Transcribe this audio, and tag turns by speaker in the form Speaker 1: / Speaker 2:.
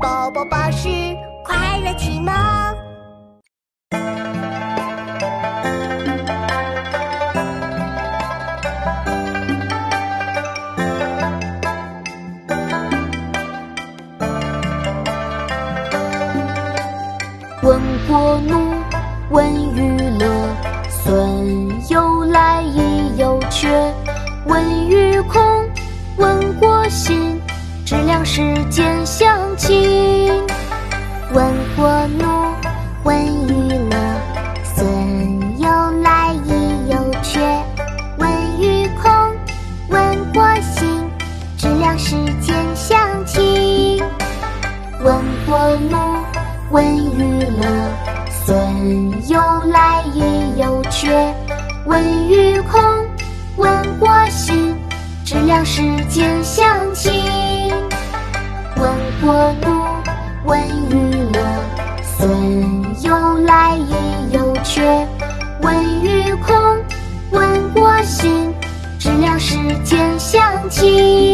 Speaker 1: 宝宝巴士快乐启蒙。
Speaker 2: 问国怒，问娱乐，损有来，亦有缺。问欲空，问国心，知量世间相亲。问国怒，问娱乐，损有来，亦有缺。问与空，问国信，知两世间相亲。问国怒，问娱乐，损有来，亦有缺。问与空，问国信，知两世间相亲。我路，问雨乐，损有来亦有去，问雨空，问我心，知了世间相情。